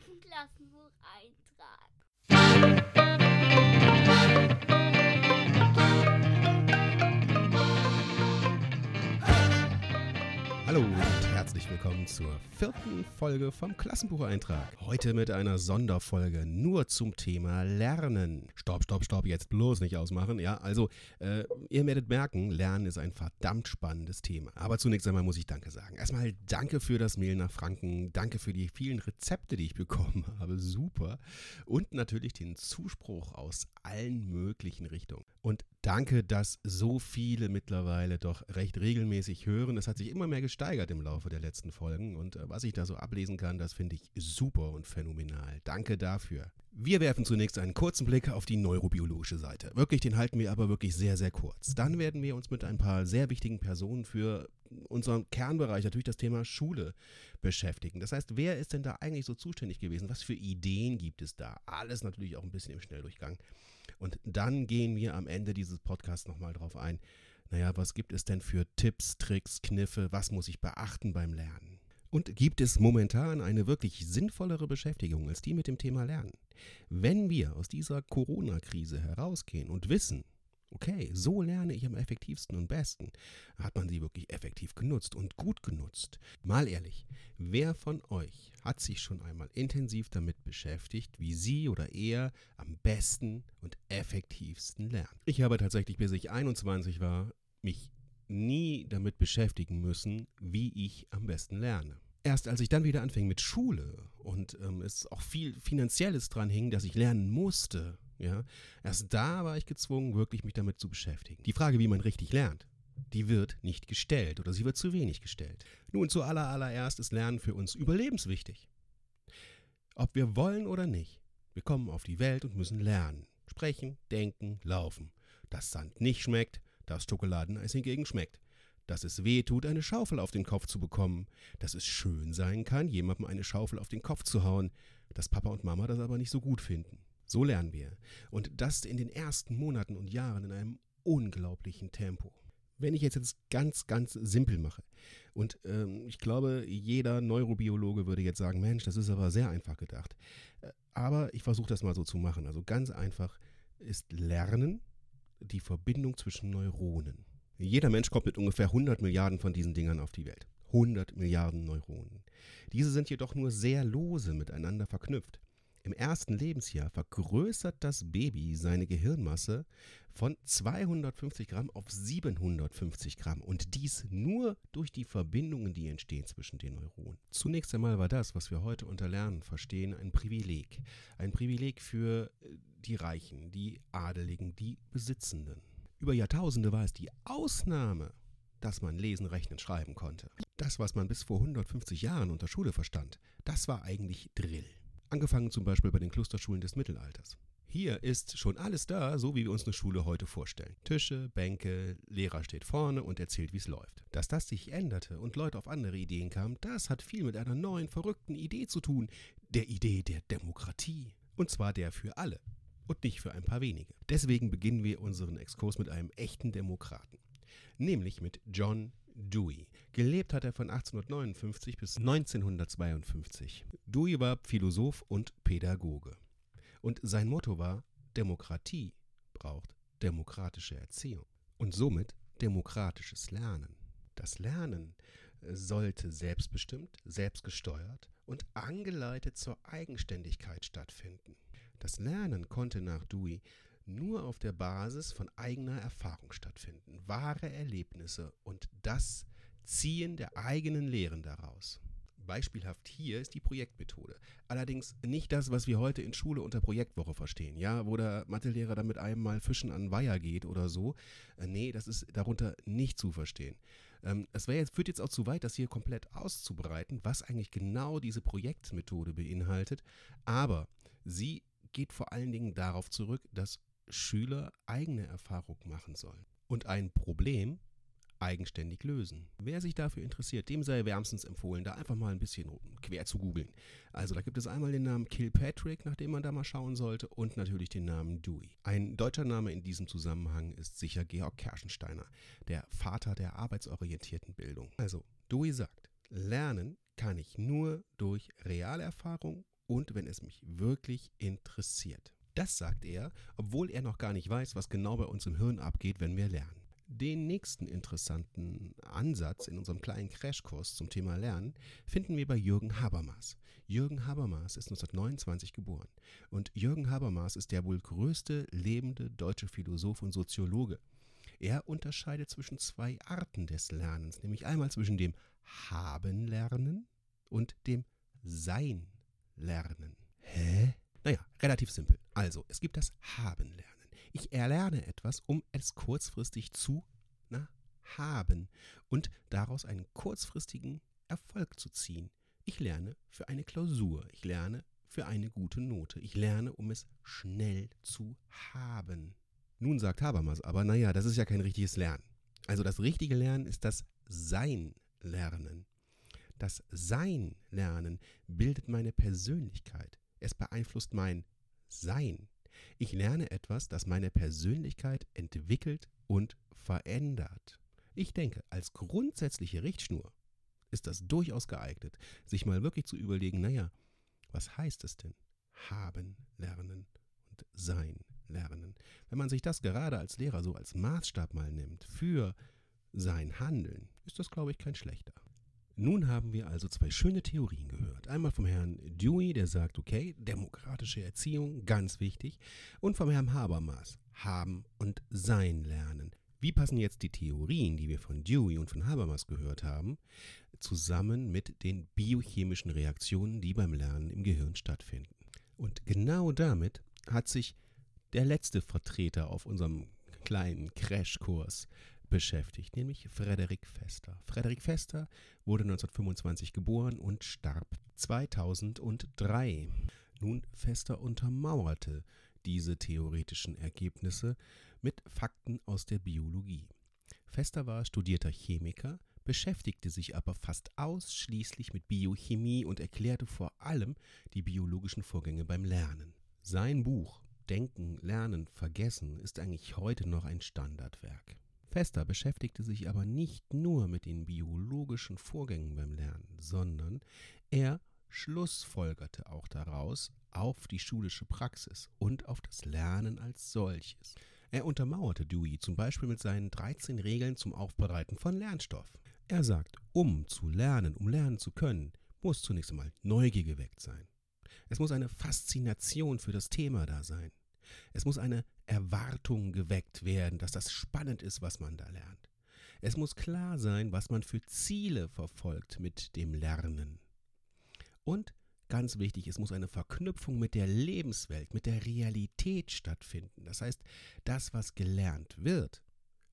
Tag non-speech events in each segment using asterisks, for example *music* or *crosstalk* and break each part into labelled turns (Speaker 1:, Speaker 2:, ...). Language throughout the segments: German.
Speaker 1: zum Klassenbucheintrag.
Speaker 2: Hallo und herzlich willkommen zur vierten Folge vom Klassenbucheintrag. Heute mit einer Sonderfolge nur zum Thema Lernen. Stopp, stopp, stopp, jetzt bloß nicht ausmachen. Ja, also äh, ihr werdet merken, Lernen ist ein verdammt spannendes Thema. Aber zunächst einmal muss ich Danke sagen. Erstmal danke für das Mail nach Franken, danke für die vielen Rezepte, die ich bekommen *laughs* habe. Super. Und natürlich den Zuspruch aus allen möglichen Richtungen. Und danke, dass so viele mittlerweile doch recht regelmäßig hören. Es hat sich immer mehr gesteigert im Laufe der letzten Folgen und äh, was ich da so ablesen kann, das finde ich super und phänomenal. Danke dafür. Wir werfen zunächst einen kurzen Blick auf die neurobiologische Seite. Wirklich, den halten wir aber wirklich sehr, sehr kurz. Dann werden wir uns mit ein paar sehr wichtigen Personen für unseren Kernbereich, natürlich das Thema Schule, beschäftigen. Das heißt, wer ist denn da eigentlich so zuständig gewesen? Was für Ideen gibt es da? Alles natürlich auch ein bisschen im Schnelldurchgang. Und dann gehen wir am Ende dieses Podcasts nochmal drauf ein. Naja, was gibt es denn für Tipps, Tricks, Kniffe? Was muss ich beachten beim Lernen? Und gibt es momentan eine wirklich sinnvollere Beschäftigung als die mit dem Thema Lernen? Wenn wir aus dieser Corona-Krise herausgehen und wissen, okay, so lerne ich am effektivsten und besten, hat man sie wirklich effektiv genutzt und gut genutzt. Mal ehrlich, wer von euch hat sich schon einmal intensiv damit beschäftigt, wie sie oder er am besten und effektivsten lernt? Ich habe tatsächlich, bis ich 21 war, mich nie damit beschäftigen müssen, wie ich am besten lerne. Erst als ich dann wieder anfing mit Schule und ähm, es auch viel Finanzielles dran hing, dass ich lernen musste, ja, erst da war ich gezwungen, wirklich mich damit zu beschäftigen. Die Frage, wie man richtig lernt, die wird nicht gestellt oder sie wird zu wenig gestellt. Nun, zuallererst ist Lernen für uns überlebenswichtig. Ob wir wollen oder nicht, wir kommen auf die Welt und müssen lernen. Sprechen, denken, laufen. Dass Sand nicht schmeckt, das Schokoladeneis hingegen schmeckt. Dass es weh tut, eine Schaufel auf den Kopf zu bekommen. Dass es schön sein kann, jemandem eine Schaufel auf den Kopf zu hauen. Dass Papa und Mama das aber nicht so gut finden. So lernen wir. Und das in den ersten Monaten und Jahren in einem unglaublichen Tempo. Wenn ich jetzt, jetzt ganz, ganz simpel mache, und ähm, ich glaube, jeder Neurobiologe würde jetzt sagen, Mensch, das ist aber sehr einfach gedacht. Äh, aber ich versuche das mal so zu machen. Also ganz einfach ist Lernen die Verbindung zwischen Neuronen. Jeder Mensch kommt mit ungefähr 100 Milliarden von diesen Dingern auf die Welt. 100 Milliarden Neuronen. Diese sind jedoch nur sehr lose miteinander verknüpft. Im ersten Lebensjahr vergrößert das Baby seine Gehirnmasse von 250 Gramm auf 750 Gramm und dies nur durch die Verbindungen, die entstehen zwischen den Neuronen. Zunächst einmal war das, was wir heute unter Lernen verstehen, ein Privileg. Ein Privileg für äh, die Reichen, die Adeligen, die Besitzenden. Über Jahrtausende war es die Ausnahme, dass man lesen, rechnen, schreiben konnte. Das, was man bis vor 150 Jahren unter Schule verstand, das war eigentlich Drill. Angefangen zum Beispiel bei den Klosterschulen des Mittelalters. Hier ist schon alles da, so wie wir uns eine Schule heute vorstellen. Tische, Bänke, Lehrer steht vorne und erzählt, wie es läuft. Dass das sich änderte und Leute auf andere Ideen kamen, das hat viel mit einer neuen, verrückten Idee zu tun. Der Idee der Demokratie. Und zwar der für alle und nicht für ein paar wenige. Deswegen beginnen wir unseren Exkurs mit einem echten Demokraten. Nämlich mit John Dewey. Gelebt hat er von 1859 bis 1952. Dewey war Philosoph und Pädagoge. Und sein Motto war, Demokratie braucht demokratische Erziehung und somit demokratisches Lernen. Das Lernen sollte selbstbestimmt, selbstgesteuert und angeleitet zur Eigenständigkeit stattfinden. Das Lernen konnte nach Dewey nur auf der Basis von eigener Erfahrung stattfinden, wahre Erlebnisse und das Ziehen der eigenen Lehren daraus. Beispielhaft hier ist die Projektmethode. Allerdings nicht das, was wir heute in Schule unter Projektwoche verstehen, ja, wo der Mathelehrer dann mit einem mal fischen an Weiher geht oder so. Äh, nee, das ist darunter nicht zu verstehen. Ähm, es jetzt, führt jetzt auch zu weit, das hier komplett auszubreiten, was eigentlich genau diese Projektmethode beinhaltet. Aber sie geht vor allen Dingen darauf zurück, dass Schüler eigene Erfahrung machen sollen und ein Problem eigenständig lösen. Wer sich dafür interessiert, dem sei wärmstens empfohlen, da einfach mal ein bisschen quer zu googeln. Also da gibt es einmal den Namen Kilpatrick, nach dem man da mal schauen sollte, und natürlich den Namen Dewey. Ein deutscher Name in diesem Zusammenhang ist sicher Georg Kerschensteiner, der Vater der arbeitsorientierten Bildung. Also, Dewey sagt, Lernen kann ich nur durch Realerfahrung und wenn es mich wirklich interessiert. Das sagt er, obwohl er noch gar nicht weiß, was genau bei uns im Hirn abgeht, wenn wir lernen. Den nächsten interessanten Ansatz in unserem kleinen Crashkurs zum Thema Lernen finden wir bei Jürgen Habermas. Jürgen Habermas ist 1929 geboren und Jürgen Habermas ist der wohl größte lebende deutsche Philosoph und Soziologe. Er unterscheidet zwischen zwei Arten des Lernens, nämlich einmal zwischen dem Haben lernen und dem Sein lernen. Hä? Naja, relativ simpel. Also, es gibt das Haben lernen. Ich erlerne etwas, um es kurzfristig zu na, haben und daraus einen kurzfristigen Erfolg zu ziehen. Ich lerne für eine Klausur. Ich lerne für eine gute Note. Ich lerne, um es schnell zu haben. Nun sagt Habermas aber, naja, das ist ja kein richtiges Lernen. Also das richtige Lernen ist das Sein-Lernen. Das Sein-Lernen bildet meine Persönlichkeit. Es beeinflusst mein Sein. Ich lerne etwas, das meine Persönlichkeit entwickelt und verändert. Ich denke, als grundsätzliche Richtschnur ist das durchaus geeignet, sich mal wirklich zu überlegen, naja, was heißt es denn? Haben, lernen und sein, lernen. Wenn man sich das gerade als Lehrer so als Maßstab mal nimmt für sein Handeln, ist das, glaube ich, kein schlechter. Nun haben wir also zwei schöne Theorien gehört. Einmal vom Herrn Dewey, der sagt, okay, demokratische Erziehung, ganz wichtig. Und vom Herrn Habermas, haben und sein lernen. Wie passen jetzt die Theorien, die wir von Dewey und von Habermas gehört haben, zusammen mit den biochemischen Reaktionen, die beim Lernen im Gehirn stattfinden? Und genau damit hat sich der letzte Vertreter auf unserem kleinen Crashkurs beschäftigt, nämlich Frederik Fester. Frederik Fester wurde 1925 geboren und starb 2003. Nun, Fester untermauerte diese theoretischen Ergebnisse mit Fakten aus der Biologie. Fester war studierter Chemiker, beschäftigte sich aber fast ausschließlich mit Biochemie und erklärte vor allem die biologischen Vorgänge beim Lernen. Sein Buch Denken, Lernen, Vergessen ist eigentlich heute noch ein Standardwerk. Fester beschäftigte sich aber nicht nur mit den biologischen Vorgängen beim Lernen, sondern er schlussfolgerte auch daraus auf die schulische Praxis und auf das Lernen als solches. Er untermauerte Dewey zum Beispiel mit seinen 13 Regeln zum Aufbereiten von Lernstoff. Er sagt, um zu lernen, um lernen zu können, muss zunächst einmal Neugier geweckt sein. Es muss eine Faszination für das Thema da sein. Es muss eine Erwartung geweckt werden, dass das spannend ist, was man da lernt. Es muss klar sein, was man für Ziele verfolgt mit dem Lernen. Und ganz wichtig, es muss eine Verknüpfung mit der Lebenswelt, mit der Realität stattfinden. Das heißt, das, was gelernt wird,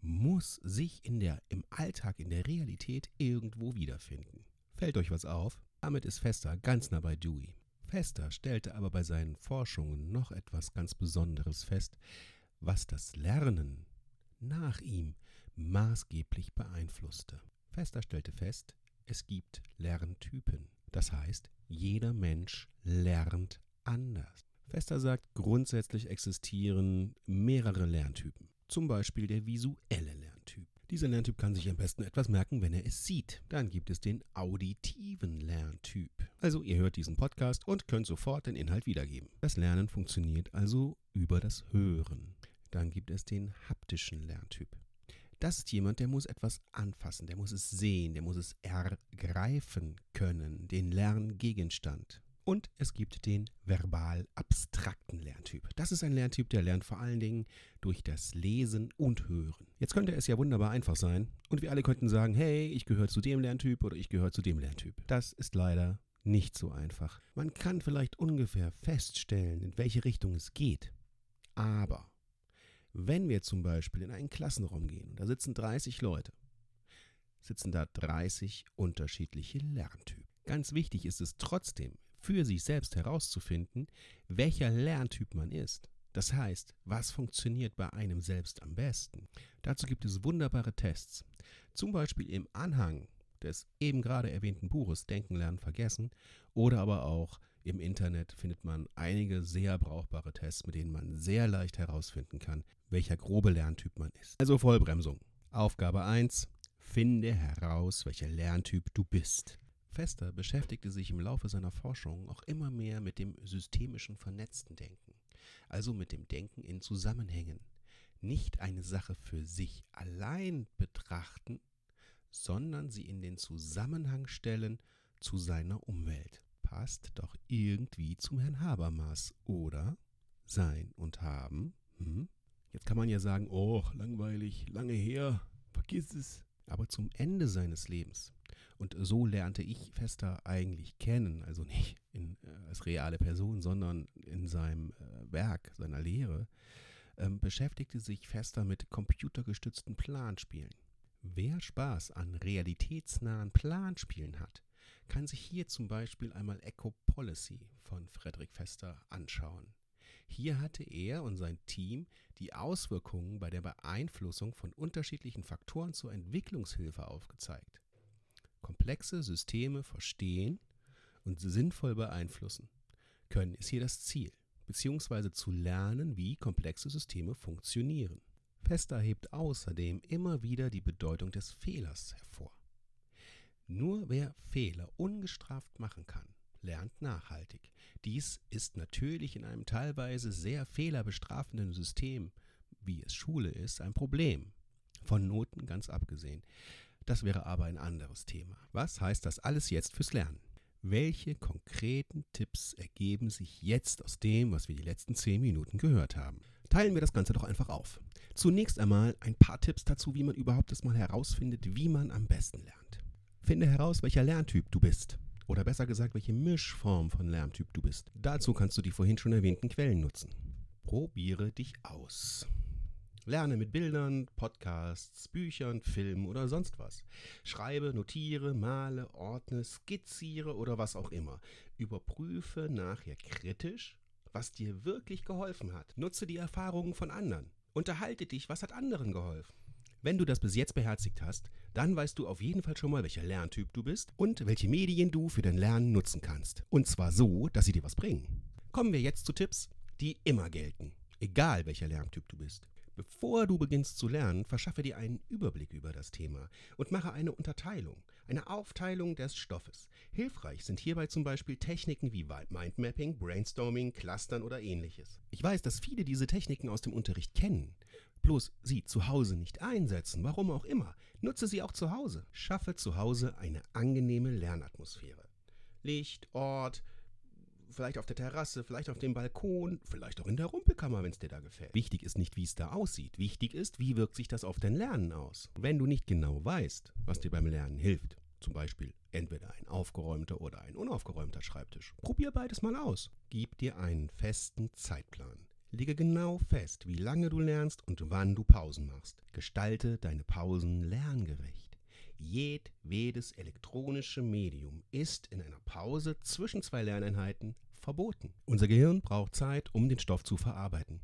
Speaker 2: muss sich in der, im Alltag, in der Realität irgendwo wiederfinden. Fällt euch was auf? Damit ist Fester ganz nah bei Dewey. Fester stellte aber bei seinen Forschungen noch etwas ganz Besonderes fest, was das Lernen nach ihm maßgeblich beeinflusste. Fester stellte fest, es gibt Lerntypen. Das heißt, jeder Mensch lernt anders. Fester sagt, grundsätzlich existieren mehrere Lerntypen. Zum Beispiel der visuelle. Dieser Lerntyp kann sich am besten etwas merken, wenn er es sieht. Dann gibt es den auditiven Lerntyp. Also ihr hört diesen Podcast und könnt sofort den Inhalt wiedergeben. Das Lernen funktioniert also über das Hören. Dann gibt es den haptischen Lerntyp. Das ist jemand, der muss etwas anfassen, der muss es sehen, der muss es ergreifen können, den Lerngegenstand. Und es gibt den verbal-abstrakten Lerntyp. Das ist ein Lerntyp, der lernt vor allen Dingen durch das Lesen und Hören. Jetzt könnte es ja wunderbar einfach sein und wir alle könnten sagen, hey, ich gehöre zu dem Lerntyp oder ich gehöre zu dem Lerntyp. Das ist leider nicht so einfach. Man kann vielleicht ungefähr feststellen, in welche Richtung es geht. Aber wenn wir zum Beispiel in einen Klassenraum gehen und da sitzen 30 Leute, sitzen da 30 unterschiedliche Lerntypen. Ganz wichtig ist es trotzdem, für sich selbst herauszufinden, welcher Lerntyp man ist. Das heißt, was funktioniert bei einem selbst am besten. Dazu gibt es wunderbare Tests. Zum Beispiel im Anhang des eben gerade erwähnten Buches Denken, Lernen, Vergessen oder aber auch im Internet findet man einige sehr brauchbare Tests, mit denen man sehr leicht herausfinden kann, welcher grobe Lerntyp man ist. Also Vollbremsung. Aufgabe 1. Finde heraus, welcher Lerntyp du bist. Fester beschäftigte sich im Laufe seiner Forschung auch immer mehr mit dem systemischen vernetzten Denken, also mit dem Denken in Zusammenhängen. Nicht eine Sache für sich allein betrachten, sondern sie in den Zusammenhang stellen zu seiner Umwelt. Passt doch irgendwie zum Herrn Habermas, oder? Sein und haben. Hm? Jetzt kann man ja sagen, oh, langweilig, lange her, vergiss es. Aber zum Ende seines Lebens und so lernte ich Fester eigentlich kennen, also nicht in, äh, als reale Person, sondern in seinem äh, Werk, seiner Lehre, ähm, beschäftigte sich Fester mit computergestützten Planspielen. Wer Spaß an realitätsnahen Planspielen hat, kann sich hier zum Beispiel einmal Echo Policy von Frederick Fester anschauen. Hier hatte er und sein Team die Auswirkungen bei der Beeinflussung von unterschiedlichen Faktoren zur Entwicklungshilfe aufgezeigt komplexe Systeme verstehen und sinnvoll beeinflussen können, ist hier das Ziel, beziehungsweise zu lernen, wie komplexe Systeme funktionieren. Fester hebt außerdem immer wieder die Bedeutung des Fehlers hervor. Nur wer Fehler ungestraft machen kann, lernt nachhaltig. Dies ist natürlich in einem teilweise sehr fehlerbestrafenden System, wie es Schule ist, ein Problem. Von Noten ganz abgesehen. Das wäre aber ein anderes Thema. Was heißt das alles jetzt fürs Lernen? Welche konkreten Tipps ergeben sich jetzt aus dem, was wir die letzten zehn Minuten gehört haben? Teilen wir das Ganze doch einfach auf. Zunächst einmal ein paar Tipps dazu, wie man überhaupt erstmal herausfindet, wie man am besten lernt. Finde heraus, welcher Lerntyp du bist. Oder besser gesagt, welche Mischform von Lerntyp du bist. Dazu kannst du die vorhin schon erwähnten Quellen nutzen. Probiere dich aus. Lerne mit Bildern, Podcasts, Büchern, Filmen oder sonst was. Schreibe, notiere, male, ordne, skizziere oder was auch immer. Überprüfe nachher kritisch, was dir wirklich geholfen hat. Nutze die Erfahrungen von anderen. Unterhalte dich, was hat anderen geholfen. Wenn du das bis jetzt beherzigt hast, dann weißt du auf jeden Fall schon mal, welcher Lerntyp du bist und welche Medien du für dein Lernen nutzen kannst. Und zwar so, dass sie dir was bringen. Kommen wir jetzt zu Tipps, die immer gelten, egal welcher Lerntyp du bist. Bevor du beginnst zu lernen, verschaffe dir einen Überblick über das Thema und mache eine Unterteilung, eine Aufteilung des Stoffes. Hilfreich sind hierbei zum Beispiel Techniken wie Mindmapping, Brainstorming, Clustern oder ähnliches. Ich weiß, dass viele diese Techniken aus dem Unterricht kennen, bloß sie zu Hause nicht einsetzen, warum auch immer. Nutze sie auch zu Hause. Schaffe zu Hause eine angenehme Lernatmosphäre. Licht, Ort, vielleicht auf der Terrasse, vielleicht auf dem Balkon, vielleicht auch in der Rumpelkammer, wenn es dir da gefällt. Wichtig ist nicht, wie es da aussieht. Wichtig ist, wie wirkt sich das auf dein Lernen aus. Wenn du nicht genau weißt, was dir beim Lernen hilft, zum Beispiel entweder ein aufgeräumter oder ein unaufgeräumter Schreibtisch, probier beides mal aus. Gib dir einen festen Zeitplan. Lege genau fest, wie lange du lernst und wann du Pausen machst. Gestalte deine Pausen lerngerecht. Jedwedes elektronische Medium ist in einer Pause zwischen zwei Lerneinheiten verboten. Unser Gehirn braucht Zeit, um den Stoff zu verarbeiten.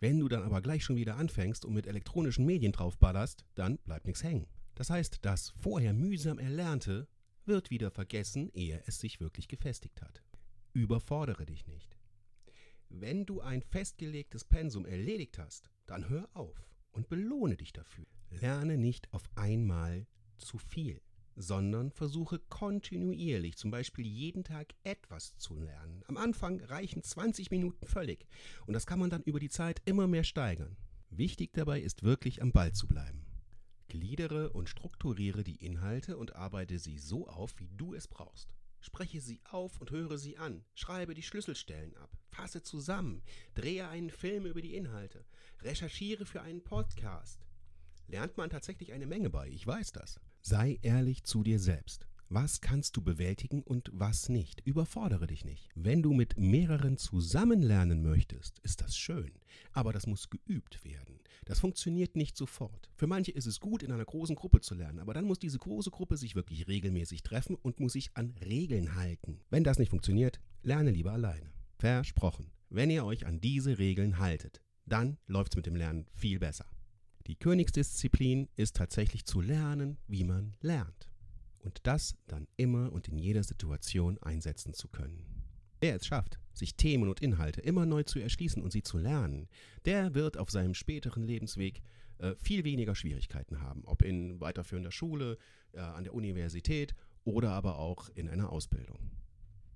Speaker 2: Wenn du dann aber gleich schon wieder anfängst und mit elektronischen Medien draufballerst, dann bleibt nichts hängen. Das heißt, das vorher mühsam Erlernte wird wieder vergessen, ehe es sich wirklich gefestigt hat. Überfordere dich nicht. Wenn du ein festgelegtes Pensum erledigt hast, dann hör auf und belohne dich dafür. Lerne nicht auf einmal zu viel, sondern versuche kontinuierlich, zum Beispiel jeden Tag etwas zu lernen. Am Anfang reichen 20 Minuten völlig und das kann man dann über die Zeit immer mehr steigern. Wichtig dabei ist wirklich am Ball zu bleiben. Gliedere und strukturiere die Inhalte und arbeite sie so auf, wie du es brauchst. Spreche sie auf und höre sie an. Schreibe die Schlüsselstellen ab. Fasse zusammen. Drehe einen Film über die Inhalte. Recherchiere für einen Podcast. Lernt man tatsächlich eine Menge bei, ich weiß das. Sei ehrlich zu dir selbst. Was kannst du bewältigen und was nicht? Überfordere dich nicht. Wenn du mit mehreren zusammen lernen möchtest, ist das schön. Aber das muss geübt werden. Das funktioniert nicht sofort. Für manche ist es gut, in einer großen Gruppe zu lernen, aber dann muss diese große Gruppe sich wirklich regelmäßig treffen und muss sich an Regeln halten. Wenn das nicht funktioniert, lerne lieber alleine. Versprochen. Wenn ihr euch an diese Regeln haltet, dann läuft es mit dem Lernen viel besser. Die Königsdisziplin ist tatsächlich zu lernen, wie man lernt. Und das dann immer und in jeder Situation einsetzen zu können. Wer es schafft, sich Themen und Inhalte immer neu zu erschließen und sie zu lernen, der wird auf seinem späteren Lebensweg äh, viel weniger Schwierigkeiten haben, ob in weiterführender Schule, äh, an der Universität oder aber auch in einer Ausbildung.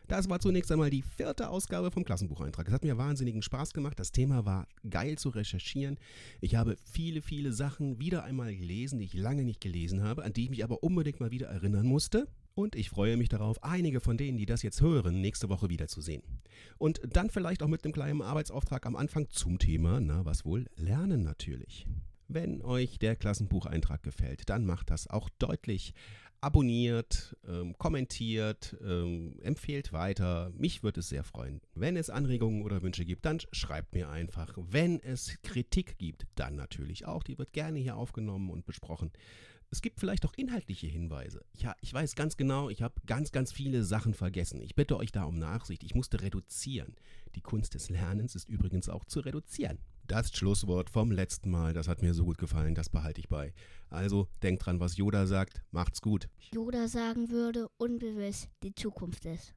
Speaker 2: Das war zunächst einmal die vierte Ausgabe vom Klassenbucheintrag. Es hat mir wahnsinnigen Spaß gemacht. Das Thema war geil zu recherchieren. Ich habe viele, viele Sachen wieder einmal gelesen, die ich lange nicht gelesen habe, an die ich mich aber unbedingt mal wieder erinnern musste. Und ich freue mich darauf, einige von denen, die das jetzt hören, nächste Woche wiederzusehen. Und dann vielleicht auch mit einem kleinen Arbeitsauftrag am Anfang zum Thema, na was wohl, Lernen natürlich. Wenn euch der Klassenbucheintrag gefällt, dann macht das auch deutlich abonniert, ähm, kommentiert, ähm, empfehlt weiter. Mich würde es sehr freuen. Wenn es Anregungen oder Wünsche gibt, dann schreibt mir einfach. Wenn es Kritik gibt, dann natürlich auch. Die wird gerne hier aufgenommen und besprochen. Es gibt vielleicht auch inhaltliche Hinweise. Ja, ich weiß ganz genau, ich habe ganz, ganz viele Sachen vergessen. Ich bitte euch da um Nachsicht. Ich musste reduzieren. Die Kunst des Lernens ist übrigens auch zu reduzieren. Das Schlusswort vom letzten Mal, das hat mir so gut gefallen, das behalte ich bei. Also denkt dran, was Yoda sagt. Macht's gut.
Speaker 1: Yoda sagen würde, ungewiss die Zukunft ist.